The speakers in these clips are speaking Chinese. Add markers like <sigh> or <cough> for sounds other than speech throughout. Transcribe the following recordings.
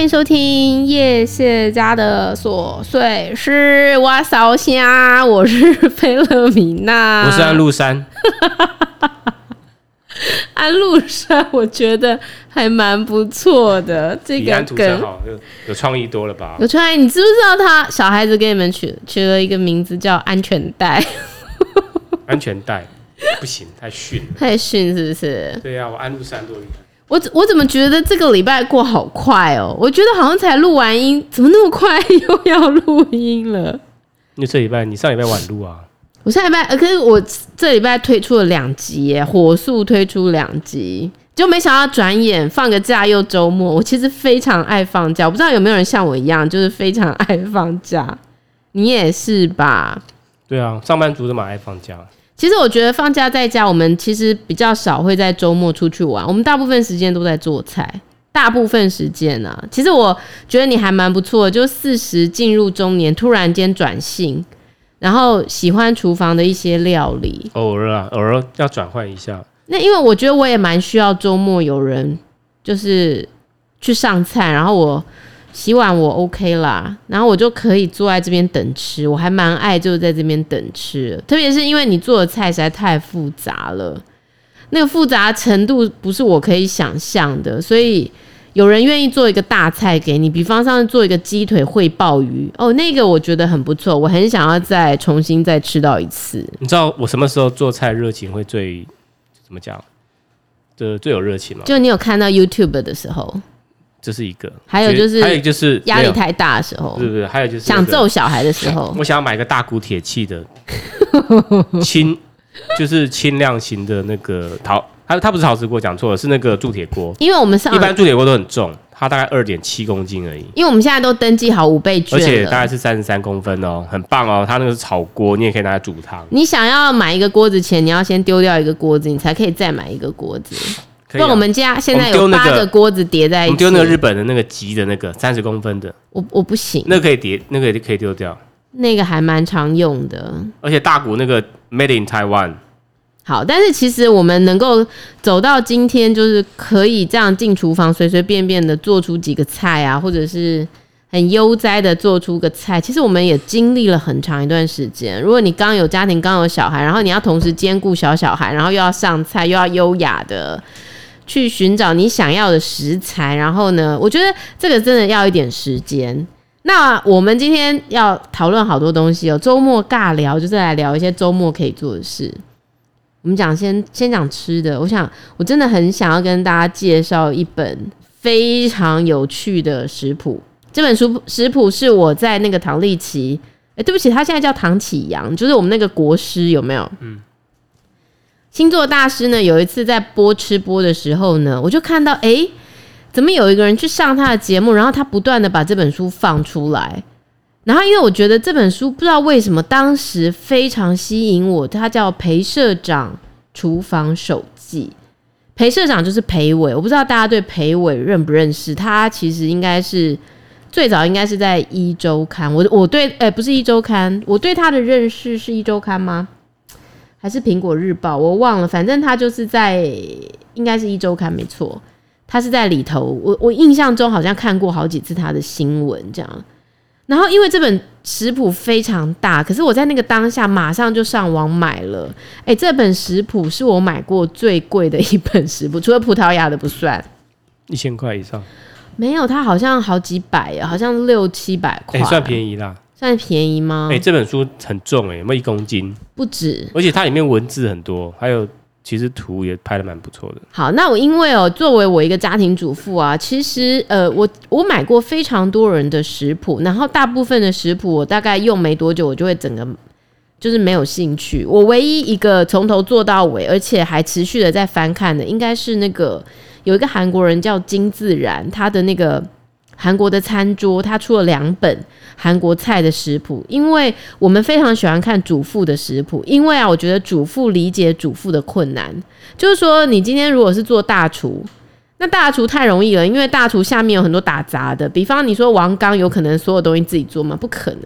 欢迎收听叶谢家的琐碎事。我烧虾，我是菲勒米娜，我是安禄山。<laughs> 安禄山，我觉得还蛮不错的。这个梗好，有有创意多了吧？有创意。你知不知道他小孩子给你们取取了一个名字叫安全带？<laughs> 安全带不行，太逊了。太逊是不是？对呀、啊，我安禄山多厉害。我我怎么觉得这个礼拜过好快哦？我觉得好像才录完音，怎么那么快 <laughs> 又要录音了？你这礼拜你上礼拜晚录啊？我上礼拜，呃可是我这礼拜推出了两集耶，火速推出两集，就没想到转眼放个假又周末。我其实非常爱放假，我不知道有没有人像我一样，就是非常爱放假。你也是吧？对啊，上班族都蛮爱放假。其实我觉得放假在家，我们其实比较少会在周末出去玩。我们大部分时间都在做菜，大部分时间呢、啊。其实我觉得你还蛮不错的，就四十进入中年，突然间转性，然后喜欢厨房的一些料理。偶尔啊，偶尔要转换一下。那因为我觉得我也蛮需要周末有人就是去上菜，然后我。洗碗我 OK 啦，然后我就可以坐在这边等吃，我还蛮爱就在这边等吃，特别是因为你做的菜实在太复杂了，那个复杂程度不是我可以想象的，所以有人愿意做一个大菜给你，比方上做一个鸡腿烩鲍鱼哦，那个我觉得很不错，我很想要再重新再吃到一次。你知道我什么时候做菜热情会最怎么讲？就最有热情吗？就你有看到 YouTube 的时候。这是一个，还有就是，还有就是压力太大的时候，对不对？还有就是想揍小孩的时候，<laughs> 我想要买个大骨铁器的 <laughs> 轻，就是轻量型的那个陶，它它不是陶瓷锅，讲错了，是那个铸铁锅。因为我们上一般铸铁锅都很重，它大概二点七公斤而已。因为我们现在都登记好五倍券，而且大概是三十三公分哦，很棒哦。它那个是炒锅，你也可以拿来煮汤。你想要买一个锅子前，你要先丢掉一个锅子，你才可以再买一个锅子。那、啊、我们家现在有八个锅子叠在一起。我们丢那个日本的那个吉的那个三十公分的，我我不行。那个可以叠，那个也可以丢掉。那个还蛮常用的。而且大骨那个 Made in Taiwan。好，但是其实我们能够走到今天，就是可以这样进厨房，随随便便的做出几个菜啊，或者是很悠哉的做出个菜。其实我们也经历了很长一段时间。如果你刚有家庭，刚有小孩，然后你要同时兼顾小小孩，然后又要上菜，又要优雅的。去寻找你想要的食材，然后呢，我觉得这个真的要一点时间。那我们今天要讨论好多东西哦，周末尬聊就是来聊一些周末可以做的事。我们讲先先讲吃的，我想我真的很想要跟大家介绍一本非常有趣的食谱。这本书食谱是我在那个唐立淇，哎，对不起，他现在叫唐启阳，就是我们那个国师有没有？嗯。星座大师呢，有一次在播吃播的时候呢，我就看到，哎，怎么有一个人去上他的节目，然后他不断的把这本书放出来，然后因为我觉得这本书不知道为什么当时非常吸引我，它叫《裴社长厨房手记》，裴社长就是裴伟，我不知道大家对裴伟认不认识，他其实应该是最早应该是在一周刊，我我对，哎，不是一周刊，我对他的认识是一周刊吗？还是苹果日报，我忘了，反正他就是在，应该是一周刊没错，他是在里头。我我印象中好像看过好几次他的新闻这样。然后因为这本食谱非常大，可是我在那个当下马上就上网买了。哎，这本食谱是我买过最贵的一本食谱，除了葡萄牙的不算，一千块以上。没有，它好像好几百啊，好像六七百块，算便宜啦。算便宜吗？哎、欸，这本书很重哎、欸，有没有一公斤？不止，而且它里面文字很多，还有其实图也拍的蛮不错的。好，那我因为哦，作为我一个家庭主妇啊，其实呃，我我买过非常多人的食谱，然后大部分的食谱我大概用没多久，我就会整个就是没有兴趣。我唯一一个从头做到尾，而且还持续的在翻看的，应该是那个有一个韩国人叫金自然，他的那个。韩国的餐桌，他出了两本韩国菜的食谱，因为我们非常喜欢看主妇的食谱，因为啊，我觉得主妇理解主妇的困难，就是说，你今天如果是做大厨，那大厨太容易了，因为大厨下面有很多打杂的，比方你说王刚有可能所有东西自己做吗？不可能。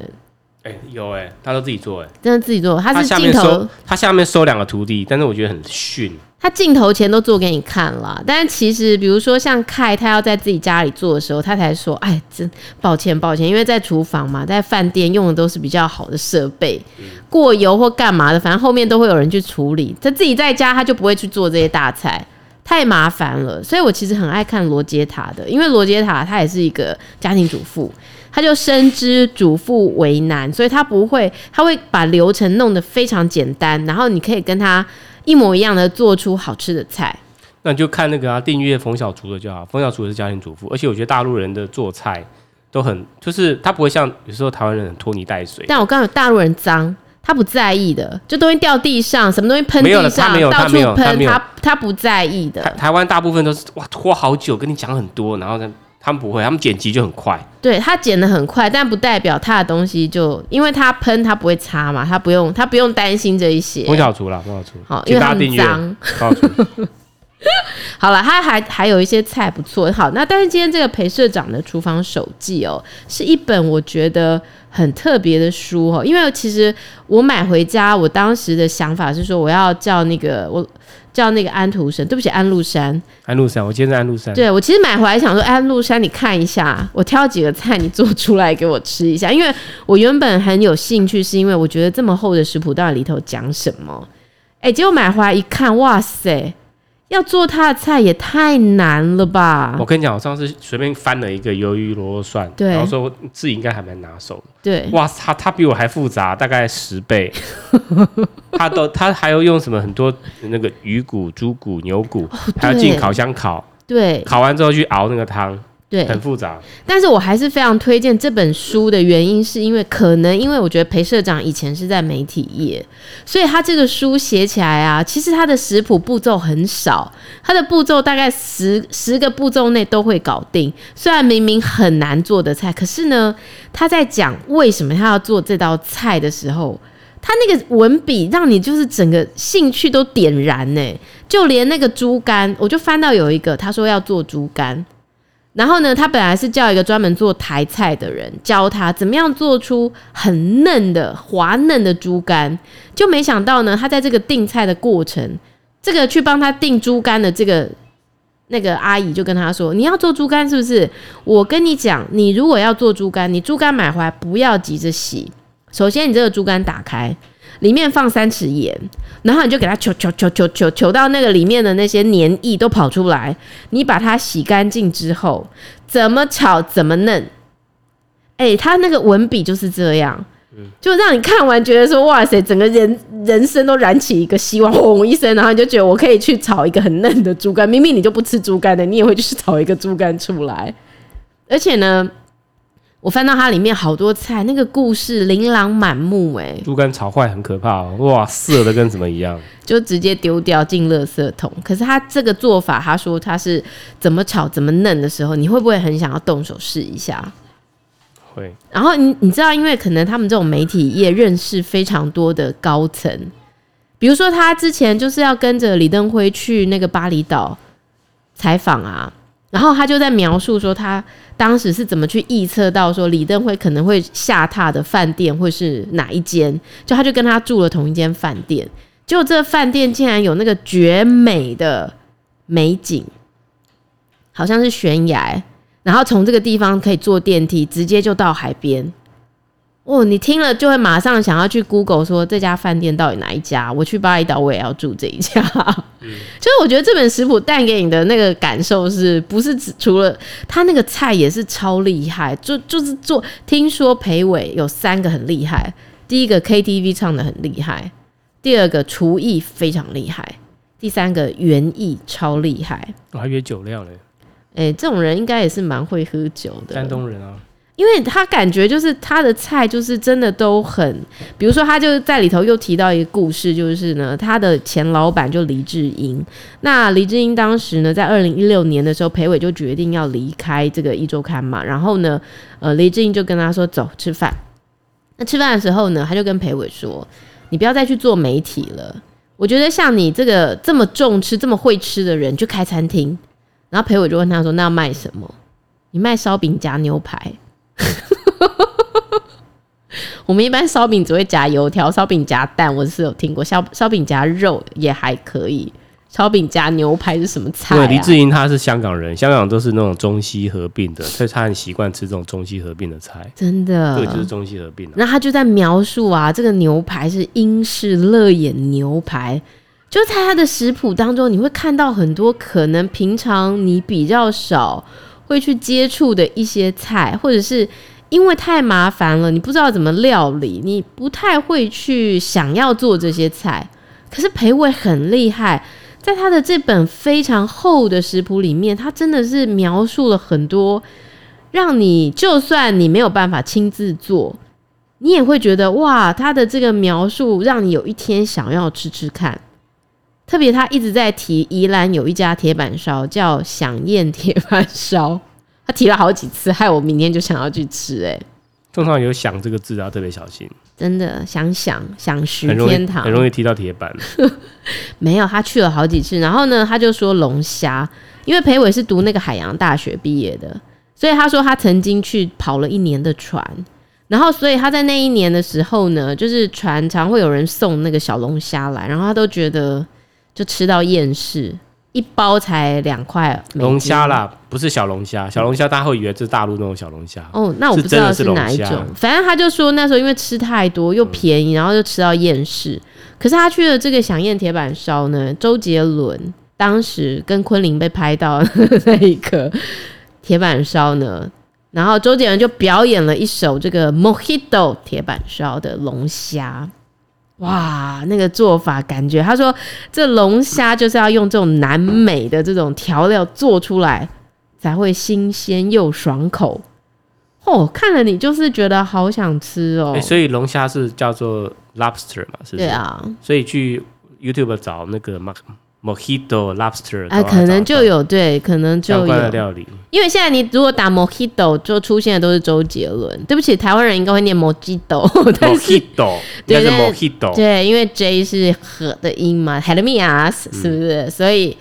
哎、欸，有哎、欸，他都自己做哎、欸，真的自己做。他是镜头，他下面收，他下面收两个徒弟，但是我觉得很逊。他镜头前都做给你看了，但是其实，比如说像凯，他要在自己家里做的时候，他才说：“哎，真抱歉，抱歉，因为在厨房嘛，在饭店用的都是比较好的设备，过油或干嘛的，反正后面都会有人去处理。他自己在家，他就不会去做这些大菜，太麻烦了。所以我其实很爱看罗杰塔的，因为罗杰塔他也是一个家庭主妇。”他就深知主妇为难，所以他不会，他会把流程弄得非常简单，然后你可以跟他一模一样的做出好吃的菜。那你就看那个啊，订阅冯小厨的就好。冯小厨是家庭主妇，而且我觉得大陆人的做菜都很，就是他不会像有时候台湾人很拖泥带水。但我刚大陆人脏，他不在意的，就东西掉地上，什么东西喷地上，到处喷，他他他不在意的。台台湾大部分都是哇拖好久，跟你讲很多，然后呢。他们不会，他们剪辑就很快。对，他剪得很快，但不代表他的东西就，因为他喷他不会擦嘛，他不用他不用担心这一些。不小厨啦，不小厨，好，因为他很脏。<laughs> 好了，他还还有一些菜不错。好，那但是今天这个裴社长的厨房手记哦，是一本我觉得很特别的书哦，因为其实我买回家，我当时的想法是说我要叫那个我。叫那个安徒生，对不起，安禄山。安禄山，我今天是安禄山。对，我其实买回来想说，安禄山，你看一下，我挑几个菜，你做出来给我吃一下。因为我原本很有兴趣，是因为我觉得这么厚的食谱到底里头讲什么？哎，结果买回来一看，哇塞！要做他的菜也太难了吧！我跟你讲，我上次随便翻了一个鱿鱼螺肉蒜，对，然后说自己应该还蛮拿手的。对，哇，他他比我还复杂，大概十倍。<laughs> 他都他还要用什么很多那个鱼骨、猪骨、牛骨，哦、还要进烤箱烤。对，烤完之后去熬那个汤。对，很复杂，但是我还是非常推荐这本书的原因，是因为可能因为我觉得裴社长以前是在媒体业，所以他这个书写起来啊，其实他的食谱步骤很少，他的步骤大概十十个步骤内都会搞定。虽然明明很难做的菜，可是呢，他在讲为什么他要做这道菜的时候，他那个文笔让你就是整个兴趣都点燃呢。就连那个猪肝，我就翻到有一个他说要做猪肝。然后呢，他本来是叫一个专门做台菜的人教他怎么样做出很嫩的滑嫩的猪肝，就没想到呢，他在这个订菜的过程，这个去帮他订猪肝的这个那个阿姨就跟他说：“你要做猪肝是不是？我跟你讲，你如果要做猪肝，你猪肝买回来不要急着洗，首先你这个猪肝打开。”里面放三匙盐，然后你就给它揪揪揪揪揪揪到那个里面的那些黏液都跑出来。你把它洗干净之后，怎么炒怎么嫩。哎、欸，他那个文笔就是这样，就让你看完觉得说哇塞，整个人人生都燃起一个希望，轰一声，然后你就觉得我可以去炒一个很嫩的猪肝。明明你就不吃猪肝的，你也会去炒一个猪肝出来。而且呢。我翻到它里面好多菜，那个故事琳琅满目哎。猪肝炒坏很可怕哦，哇，涩的跟什么一样，<laughs> 就直接丢掉进垃圾桶。可是他这个做法，他说他是怎么炒怎么嫩的时候，你会不会很想要动手试一下？会。然后你你知道，因为可能他们这种媒体业认识非常多的高层，比如说他之前就是要跟着李登辉去那个巴厘岛采访啊。然后他就在描述说，他当时是怎么去预测到说李登辉可能会下榻的饭店会是哪一间？就他就跟他住了同一间饭店，结果这饭店竟然有那个绝美的美景，好像是悬崖，然后从这个地方可以坐电梯直接就到海边。哦，你听了就会马上想要去 Google 说，这家饭店到底哪一家？我去巴厘岛我也要住这一家。嗯，<laughs> 就是我觉得这本食谱带给你的那个感受是不是只除了他那个菜也是超厉害？就就是做，听说裴伟有三个很厉害，第一个 KTV 唱的很厉害，第二个厨艺非常厉害，第三个园艺超厉害。我还约酒量嘞。哎，这种人应该也是蛮会喝酒的。山东人啊。因为他感觉就是他的菜就是真的都很，比如说他就在里头又提到一个故事，就是呢他的前老板就黎智英，那黎智英当时呢在二零一六年的时候，裴伟就决定要离开这个一周刊嘛，然后呢，呃黎智英就跟他说走吃饭，那吃饭的时候呢，他就跟裴伟说，你不要再去做媒体了，我觉得像你这个这么重吃这么会吃的人，就开餐厅，然后裴伟就问他说，那要卖什么？你卖烧饼夹牛排。<laughs> 我们一般烧饼只会夹油条，烧饼夹蛋我是有听过，烧烧饼夹肉也还可以。烧饼夹牛排是什么菜啊？对，黎智英他是香港人，香港都是那种中西合并的，所以他很习惯吃这种中西合并的菜。真的，对，就是中西合并。那他就在描述啊，这个牛排是英式乐眼牛排，就在他的食谱当中，你会看到很多可能平常你比较少会去接触的一些菜，或者是因为太麻烦了，你不知道怎么料理，你不太会去想要做这些菜。可是培伟很厉害。在他的这本非常厚的食谱里面，他真的是描述了很多，让你就算你没有办法亲自做，你也会觉得哇，他的这个描述让你有一天想要吃吃看。特别他一直在提宜兰有一家铁板烧叫饗宴铁板烧，<laughs> 他提了好几次，害我明天就想要去吃，欸。诶，通常有“想”这个字啊特别小心。真的想想想食天堂，很容易提到铁板。<laughs> 没有，他去了好几次，然后呢，他就说龙虾，因为裴伟是读那个海洋大学毕业的，所以他说他曾经去跑了一年的船，然后所以他在那一年的时候呢，就是船常会有人送那个小龙虾来，然后他都觉得就吃到厌世。一包才两块龙虾啦，不是小龙虾。小龙虾大家会以为这是大陆那种小龙虾。哦，那我不知道是哪一种。反正他就说那时候因为吃太多又便宜，然后就吃到厌世。可是他去了这个饗宴铁板烧呢，周杰伦当时跟昆凌被拍到那一个铁板烧呢，然后周杰伦就表演了一首这个 Mojito 铁板烧的龙虾。哇，那个做法感觉，他说这龙虾就是要用这种南美的这种调料做出来，才会新鲜又爽口。哦，看了你就是觉得好想吃哦。欸，所以龙虾是叫做 lobster 嘛，是不是？对啊。所以去 YouTube 找那个 Mark。Mojito lobster 啊，可能就有对，可能就有料理。因为现在你如果打 Mojito，就出现的都是周杰伦。对不起，台湾人应该会念 Mojito，Mojito，<laughs> 对，Mojito，对，因为 J 是和的音嘛，Helmias 是不是？嗯、所以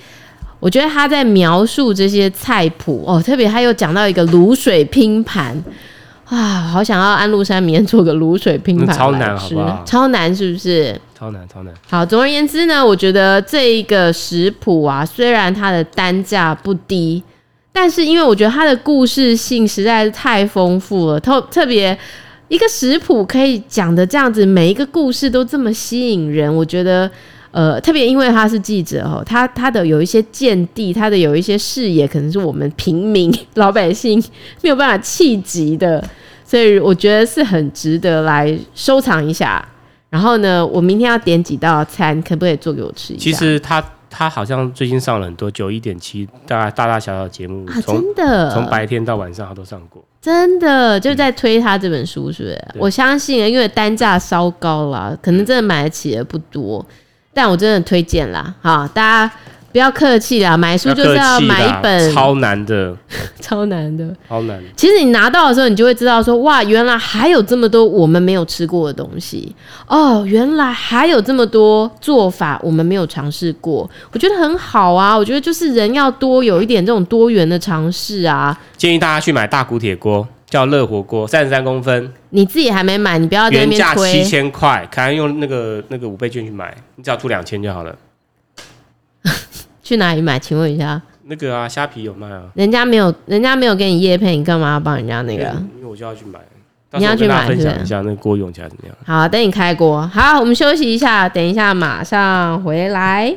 我觉得他在描述这些菜谱哦，特别他又讲到一个卤水拼盘。啊，好想要安禄山明天做个卤水拼盘，超难，好不好？超难，是不是？超难，超难。好，总而言之呢，我觉得这一个食谱啊，虽然它的单价不低，但是因为我觉得它的故事性实在是太丰富了，特特别一个食谱可以讲的这样子，每一个故事都这么吸引人，我觉得。呃，特别因为他是记者哦，他他的有一些见地，他的有一些视野，可能是我们平民老百姓没有办法企及的，所以我觉得是很值得来收藏一下。然后呢，我明天要点几道餐，可不可以做给我吃一下？其实他他好像最近上了很多九一点七，大概大大小小的节目，啊，真的，从白天到晚上他都上过，真的就在推他这本书，是不是？嗯，我相信，因为单价稍高啦，可能真的买得起的不多。但我真的推荐啦，哈，大家不要客气啦，买书就是要买一本超难的，<laughs> 超难的，超难。其实你拿到的时候，你就会知道说，哇，原来还有这么多我们没有吃过的东西哦，原来还有这么多做法我们没有尝试过，我觉得很好啊。我觉得就是人要多有一点这种多元的尝试啊。建议大家去买大骨铁锅。叫热火锅，三十三公分。你自己还没买，你不要在那边推。原价七千块，可能用那个那个五倍券去买，你只要出两千就好了。去哪里买？请问一下。那个啊，虾皮有卖啊。人家没有，人家没有给你叶配，你干嘛要帮人家那个？因为我就要去买。你要去买，分享一下那锅用起来怎么样？好，等你开锅。好，我们休息一下，等一下马上回来。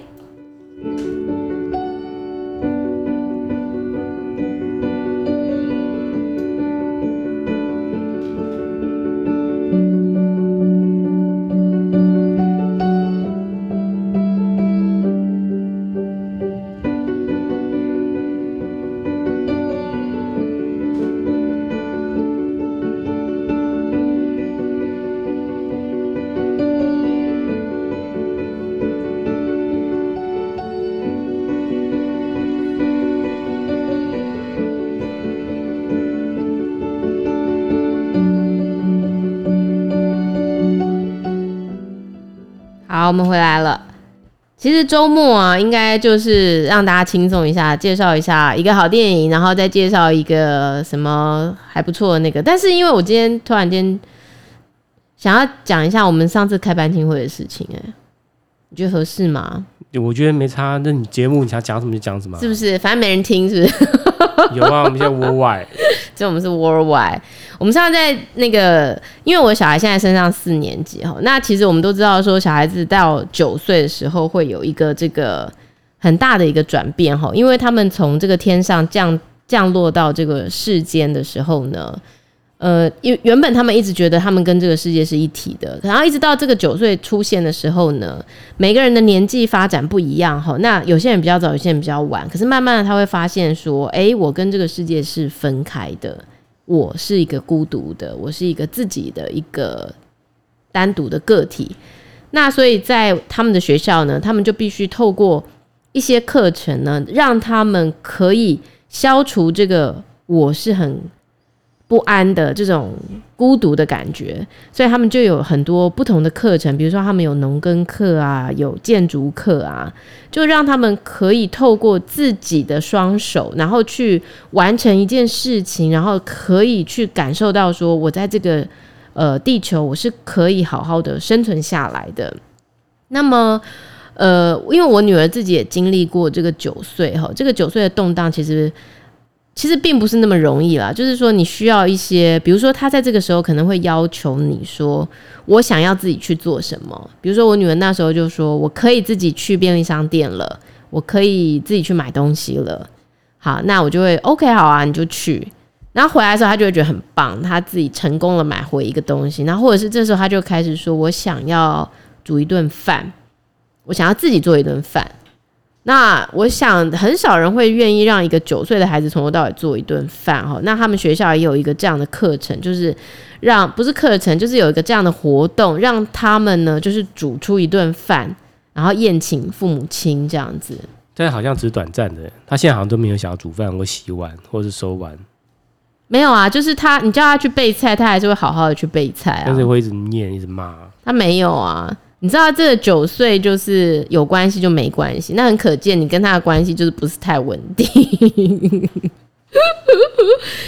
好，我们回来了。其实周末啊，应该就是让大家轻松一下，介绍一下一个好电影，然后再介绍一个什么还不错的那个。但是因为我今天突然间想要讲一下我们上次开班听会的事情，哎，你觉得合适吗？我觉得没差。那你节目你想讲什么就讲什么，是不是？反正没人听，是不是？有啊，我们现在 <laughs> worldwide，就我们是 worldwide。我们上次在那个，因为我小孩现在升上四年级哈，那其实我们都知道说，小孩子到九岁的时候会有一个这个很大的一个转变哈，因为他们从这个天上降降落到这个世间的时候呢。呃，原原本他们一直觉得他们跟这个世界是一体的，然后一直到这个九岁出现的时候呢，每个人的年纪发展不一样哈。那有些人比较早，有些人比较晚，可是慢慢的他会发现说，哎，我跟这个世界是分开的，我是一个孤独的，我是一个自己的一个单独的个体。那所以在他们的学校呢，他们就必须透过一些课程呢，让他们可以消除这个我是很。不安的这种孤独的感觉，所以他们就有很多不同的课程，比如说他们有农耕课啊，有建筑课啊，就让他们可以透过自己的双手，然后去完成一件事情，然后可以去感受到说，我在这个呃地球，我是可以好好的生存下来的。那么，呃，因为我女儿自己也经历过这个九岁哈，这个九岁的动荡，其实。其实并不是那么容易啦，就是说你需要一些，比如说他在这个时候可能会要求你说，我想要自己去做什么。比如说我女儿那时候就说，我可以自己去便利商店了，我可以自己去买东西了。好，那我就会 OK，好啊，你就去。然后回来的时候，他就会觉得很棒，他自己成功了买回一个东西。然后或者是这时候他就开始说，我想要煮一顿饭，我想要自己做一顿饭。那我想很少人会愿意让一个九岁的孩子从头到尾做一顿饭哈。那他们学校也有一个这样的课程，就是让不是课程，就是有一个这样的活动，让他们呢就是煮出一顿饭，然后宴请父母亲这样子。但好像只是短暂的，他现在好像都没有想要煮饭或洗碗或是收碗。没有啊，就是他，你叫他去备菜，他还是会好好的去备菜啊。但是会一直念，一直骂。他没有啊。你知道这个九岁就是有关系就没关系，那很可见你跟他的关系就是不是太稳定。<laughs>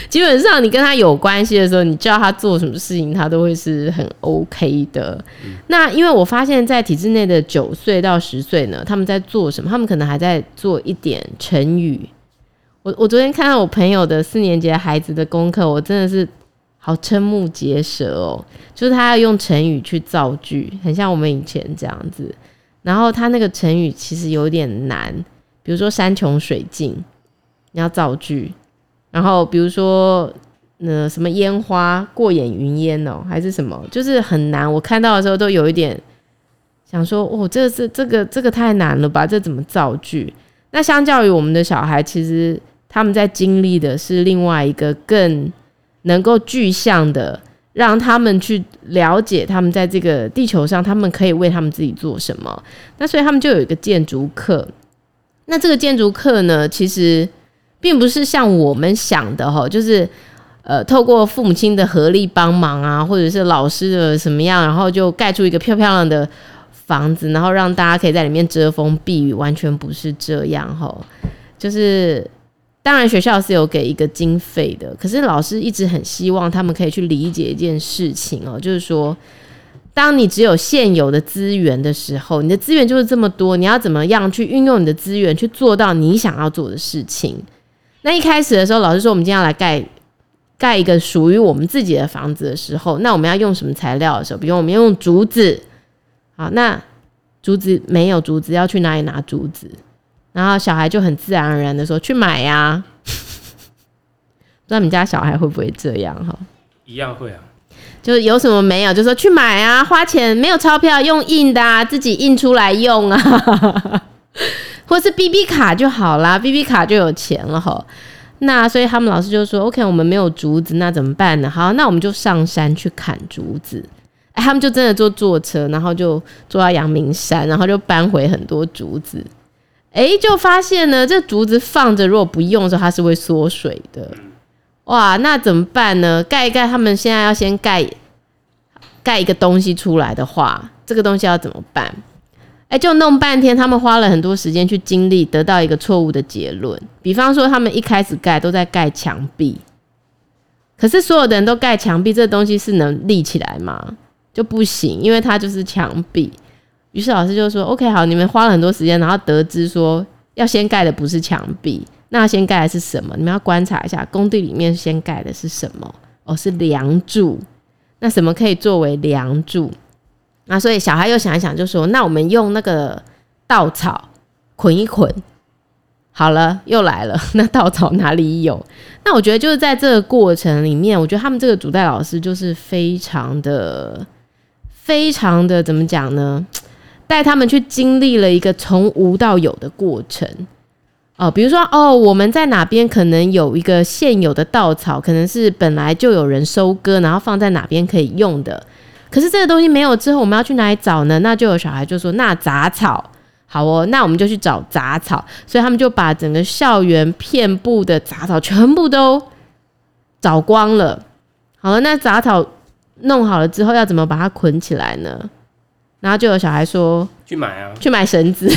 基本上你跟他有关系的时候，你叫他做什么事情，他都会是很 OK 的。那因为我发现，在体制内的九岁到十岁呢，他们在做什么？他们可能还在做一点成语。我我昨天看到我朋友的四年级的孩子的功课，我真的是。好瞠目结舌哦，就是他要用成语去造句，很像我们以前这样子。然后他那个成语其实有点难，比如说山穷水尽，你要造句。然后比如说那什么烟花过眼云烟哦，还是什么，就是很难。我看到的时候都有一点想说，哦，这这这个这个太难了吧？这怎么造句？那相较于我们的小孩，其实他们在经历的是另外一个更。能够具象的让他们去了解，他们在这个地球上，他们可以为他们自己做什么。那所以他们就有一个建筑课。那这个建筑课呢，其实并不是像我们想的哈，就是呃，透过父母亲的合力帮忙啊，或者是老师的什么样，然后就盖出一个漂漂亮的房子，然后让大家可以在里面遮风避雨，完全不是这样哈，就是。当然，学校是有给一个经费的，可是老师一直很希望他们可以去理解一件事情哦，就是说，当你只有现有的资源的时候，你的资源就是这么多，你要怎么样去运用你的资源去做到你想要做的事情？那一开始的时候，老师说我们今天要来盖盖一个属于我们自己的房子的时候，那我们要用什么材料的时候，比如我们用竹子，好，那竹子没有竹子，要去哪里拿竹子？然后小孩就很自然而然的说：“去买呀、啊。<laughs> ”不知道你们家小孩会不会这样哈？一样会啊，就是有什么没有，就说去买啊，花钱没有钞票用印的啊，自己印出来用啊，<laughs> 或是 BB 卡就好啦，BB 卡就有钱了哈。那所以他们老师就说：“OK，我们没有竹子，那怎么办呢？好，那我们就上山去砍竹子。”哎，他们就真的坐坐车，然后就坐到阳明山，然后就搬回很多竹子。哎，就发现呢，这竹子放着，如果不用的时候，它是会缩水的。哇，那怎么办呢？盖一盖，他们现在要先盖盖一个东西出来的话，这个东西要怎么办？哎，就弄半天，他们花了很多时间去经历，得到一个错误的结论。比方说，他们一开始盖都在盖墙壁，可是所有的人都盖墙壁，这东西是能立起来吗？就不行，因为它就是墙壁。于是老师就说：“OK，好，你们花了很多时间，然后得知说要先盖的不是墙壁，那先盖的是什么？你们要观察一下，工地里面先盖的是什么？哦，是梁柱。那什么可以作为梁柱？那所以小孩又想一想，就说：那我们用那个稻草捆一捆。好了，又来了。<laughs> 那稻草哪里有？那我觉得就是在这个过程里面，我觉得他们这个主带老师就是非常的、非常的怎么讲呢？”带他们去经历了一个从无到有的过程哦，比如说哦，我们在哪边可能有一个现有的稻草，可能是本来就有人收割，然后放在哪边可以用的。可是这个东西没有之后，我们要去哪里找呢？那就有小孩就说：“那杂草好哦，那我们就去找杂草。”所以他们就把整个校园遍布的杂草全部都找光了。好了，那杂草弄好了之后，要怎么把它捆起来呢？然后就有小孩说：“去买啊，去买绳子，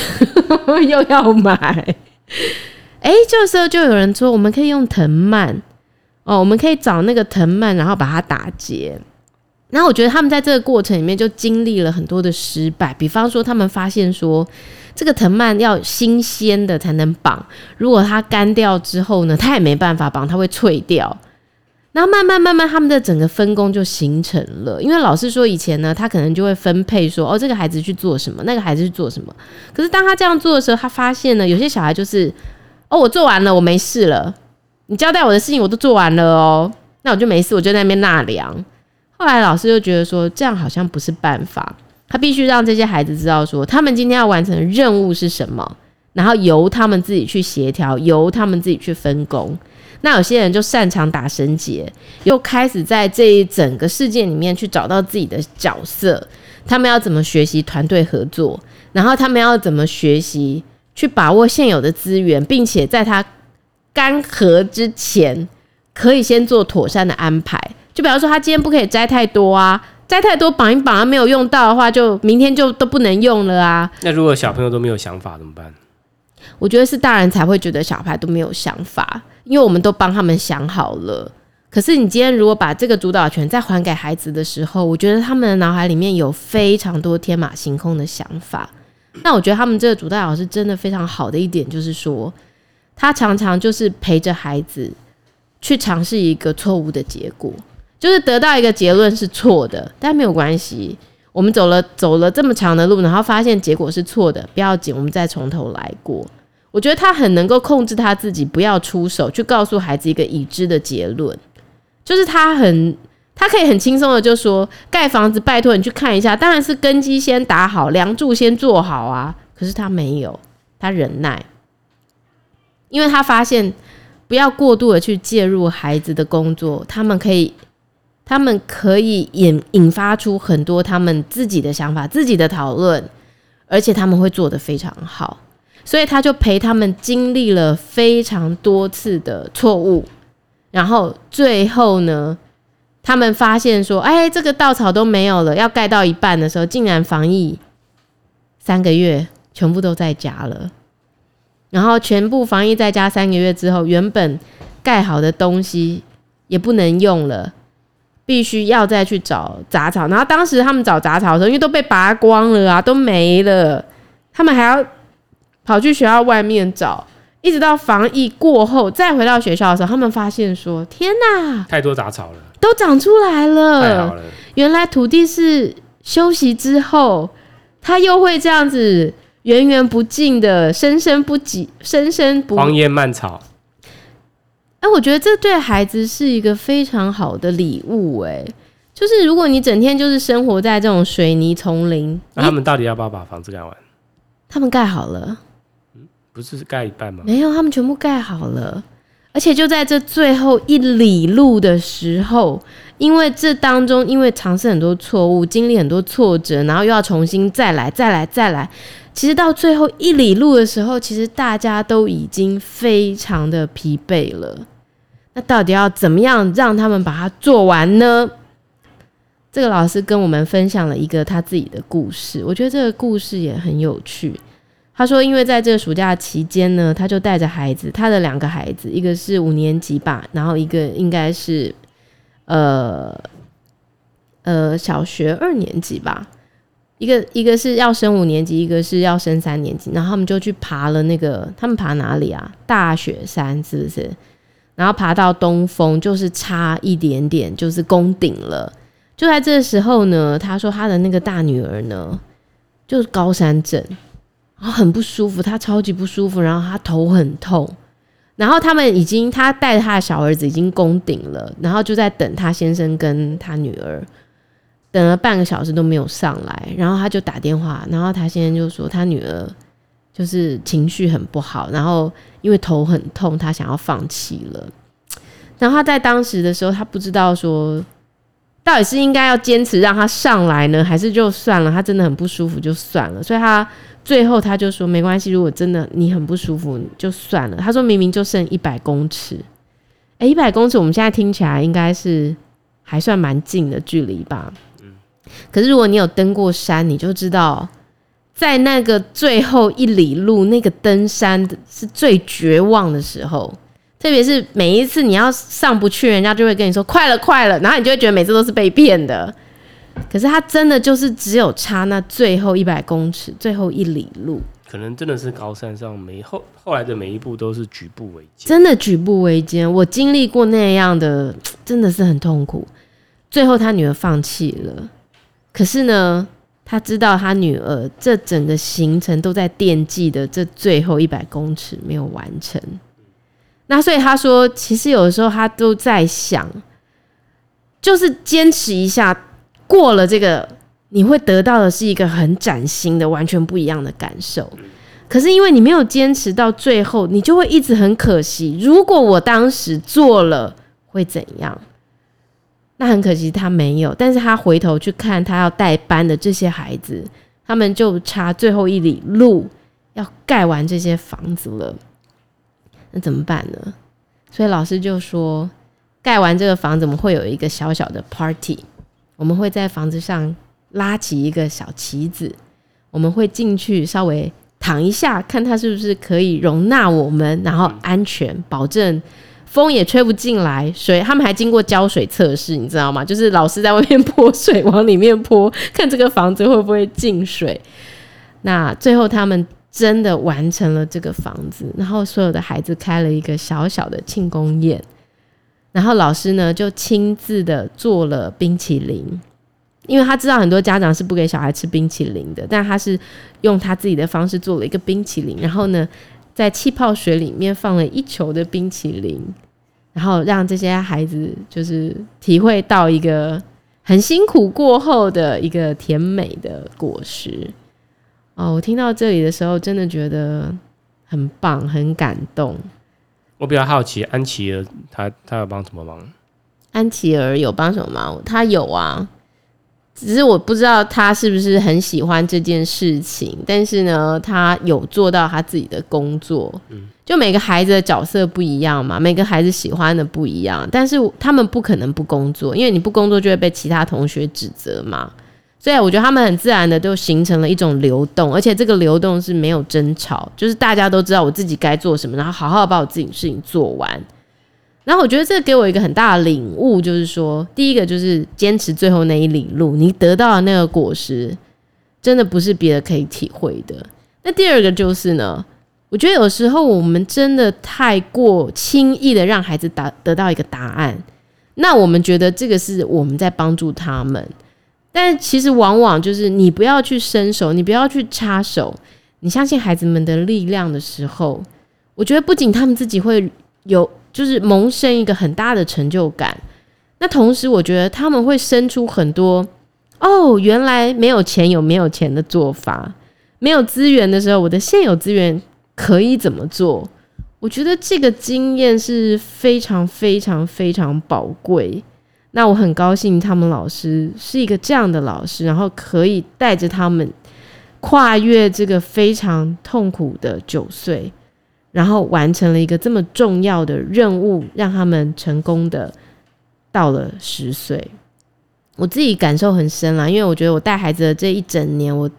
又要买。”哎，这时候就有人说：“我们可以用藤蔓哦，我们可以找那个藤蔓，然后把它打结。”然后我觉得他们在这个过程里面就经历了很多的失败，比方说他们发现说，这个藤蔓要新鲜的才能绑，如果它干掉之后呢，它也没办法绑，它会脆掉。然后慢慢慢慢，他们的整个分工就形成了。因为老师说以前呢，他可能就会分配说，哦，这个孩子去做什么，那个孩子去做什么。可是当他这样做的时候，他发现呢，有些小孩就是，哦，我做完了，我没事了。你交代我的事情我都做完了哦，那我就没事，我就在那边纳凉。后来老师就觉得说，这样好像不是办法，他必须让这些孩子知道说，他们今天要完成的任务是什么，然后由他们自己去协调，由他们自己去分工。那有些人就擅长打绳结，又开始在这一整个事件里面去找到自己的角色。他们要怎么学习团队合作？然后他们要怎么学习去把握现有的资源，并且在他干涸之前，可以先做妥善的安排。就比方说，他今天不可以摘太多啊，摘太多绑一绑啊，没有用到的话，就明天就都不能用了啊。那如果小朋友都没有想法怎么办？我觉得是大人才会觉得小孩都没有想法。因为我们都帮他们想好了，可是你今天如果把这个主导权再还给孩子的时候，我觉得他们的脑海里面有非常多天马行空的想法。那我觉得他们这个主带老师真的非常好的一点就是说，他常常就是陪着孩子去尝试一个错误的结果，就是得到一个结论是错的，但没有关系，我们走了走了这么长的路，然后发现结果是错的，不要紧，我们再从头来过。我觉得他很能够控制他自己，不要出手去告诉孩子一个已知的结论，就是他很，他可以很轻松的就说，盖房子拜托你去看一下，当然是根基先打好，梁柱先做好啊。可是他没有，他忍耐，因为他发现不要过度的去介入孩子的工作，他们可以，他们可以引引发出很多他们自己的想法、自己的讨论，而且他们会做得非常好。所以他就陪他们经历了非常多次的错误，然后最后呢，他们发现说：“哎，这个稻草都没有了，要盖到一半的时候，竟然防疫三个月全部都在家了。然后全部防疫在家三个月之后，原本盖好的东西也不能用了，必须要再去找杂草。然后当时他们找杂草的时候，因为都被拔光了啊，都没了，他们还要。”跑去学校外面找，一直到防疫过后再回到学校的时候，他们发现说：“天哪，太多杂草了，都长出来了。太好了，原来土地是休息之后，它又会这样子源源不尽的生生不息，生生不荒烟蔓草。哎，我觉得这对孩子是一个非常好的礼物。哎，就是如果你整天就是生活在这种水泥丛林，那他们到底要不要把房子盖完？他们盖好了。不是盖一半吗？没有，他们全部盖好了，而且就在这最后一里路的时候，因为这当中因为尝试很多错误，经历很多挫折，然后又要重新再来、再来、再来。其实到最后一里路的时候，其实大家都已经非常的疲惫了。那到底要怎么样让他们把它做完呢？这个老师跟我们分享了一个他自己的故事，我觉得这个故事也很有趣。他说：“因为在这个暑假期间呢，他就带着孩子，他的两个孩子，一个是五年级吧，然后一个应该是，呃，呃小学二年级吧，一个一个是要升五年级，一个是要升三年级，然后他们就去爬了那个，他们爬哪里啊？大雪山是不是？然后爬到东峰，就是差一点点，就是攻顶了。就在这时候呢，他说他的那个大女儿呢，就是高山症，然后很不舒服，他超级不舒服，然后他头很痛。然后他们已经，他带着他的小儿子已经攻顶了，然后就在等他先生跟他女儿，等了半个小时都没有上来，然后他就打电话，然后他先生就说他女儿就是情绪很不好，然后因为头很痛，他想要放弃了。然后他在当时的时候，他不知道说到底是应该要坚持让他上来呢，还是就算了，他真的很不舒服就算了，所以他。最后他就说没关系，如果真的你很不舒服就算了。他说明明就剩一百公尺，诶，一百公尺我们现在听起来应该是还算蛮近的距离吧。可是如果你有登过山，你就知道在那个最后一里路，那个登山是最绝望的时候。特别是每一次你要上不去，人家就会跟你说快了快了，然后你就会觉得每次都是被骗的。可是他真的就是只有差那最后一百公尺，最后一里路，可能真的是高山上每后后来的每一步都是举步维艰，真的举步维艰。我经历过那样的，真的是很痛苦。最后他女儿放弃了，可是呢，他知道他女儿这整个行程都在惦记的这最后一百公尺没有完成。那所以他说，其实有的时候他都在想，就是坚持一下。过了这个，你会得到的是一个很崭新的、完全不一样的感受。可是因为你没有坚持到最后，你就会一直很可惜。如果我当时做了，会怎样？那很可惜他没有。但是他回头去看他要带班的这些孩子，他们就差最后一里路要盖完这些房子了。那怎么办呢？所以老师就说，盖完这个房子，我们会有一个小小的 party。我们会在房子上拉起一个小旗子，我们会进去稍微躺一下，看它是不是可以容纳我们，然后安全，保证风也吹不进来，水他们还经过浇水测试，你知道吗？就是老师在外面 <laughs> 泼水往里面泼，看这个房子会不会进水。那最后他们真的完成了这个房子，然后所有的孩子开了一个小小的庆功宴。然后老师呢，就亲自的做了冰淇淋，因为他知道很多家长是不给小孩吃冰淇淋的，但他是用他自己的方式做了一个冰淇淋。然后呢，在气泡水里面放了一球的冰淇淋，然后让这些孩子就是体会到一个很辛苦过后的一个甜美的果实。哦，我听到这里的时候，真的觉得很棒，很感动。我比较好奇，安琪儿他他要帮什么忙？安琪儿有帮什么忙？他有啊，只是我不知道他是不是很喜欢这件事情。但是呢，他有做到他自己的工作。嗯，就每个孩子的角色不一样嘛，每个孩子喜欢的不一样，但是他们不可能不工作，因为你不工作就会被其他同学指责嘛。所以我觉得他们很自然的就形成了一种流动，而且这个流动是没有争吵，就是大家都知道我自己该做什么，然后好好把我自己的事情做完。然后我觉得这给我一个很大的领悟，就是说，第一个就是坚持最后那一里路，你得到的那个果实，真的不是别的可以体会的。那第二个就是呢，我觉得有时候我们真的太过轻易的让孩子答得到一个答案，那我们觉得这个是我们在帮助他们。但其实往往就是你不要去伸手，你不要去插手，你相信孩子们的力量的时候，我觉得不仅他们自己会有，就是萌生一个很大的成就感。那同时，我觉得他们会生出很多哦，原来没有钱有没有钱的做法，没有资源的时候，我的现有资源可以怎么做？我觉得这个经验是非常非常非常宝贵。那我很高兴，他们老师是一个这样的老师，然后可以带着他们跨越这个非常痛苦的九岁，然后完成了一个这么重要的任务，让他们成功的到了十岁。我自己感受很深啦，因为我觉得我带孩子的这一整年，我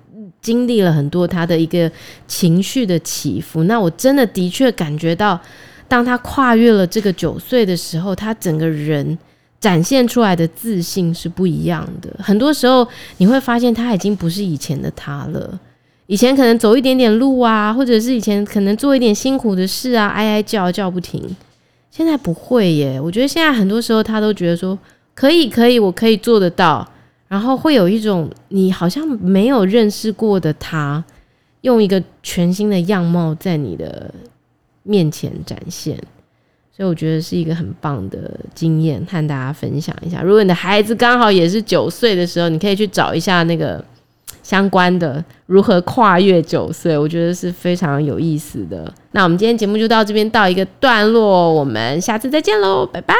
经历了很多他的一个情绪的起伏。那我真的的确感觉到，当他跨越了这个九岁的时候，他整个人。展现出来的自信是不一样的。很多时候你会发现他已经不是以前的他了。以前可能走一点点路啊，或者是以前可能做一点辛苦的事啊，哀哀叫叫不停。现在不会耶，我觉得现在很多时候他都觉得说可以可以，我可以做得到，然后会有一种你好像没有认识过的他，用一个全新的样貌在你的面前展现，所以我觉得是一个很棒的经验，和大家分享一下。如果你的孩子刚好也是九岁的时候，你可以去找一下那个。相关的如何跨越九岁，我觉得是非常有意思的。那我们今天节目就到这边到一个段落，我们下次再见喽，拜拜。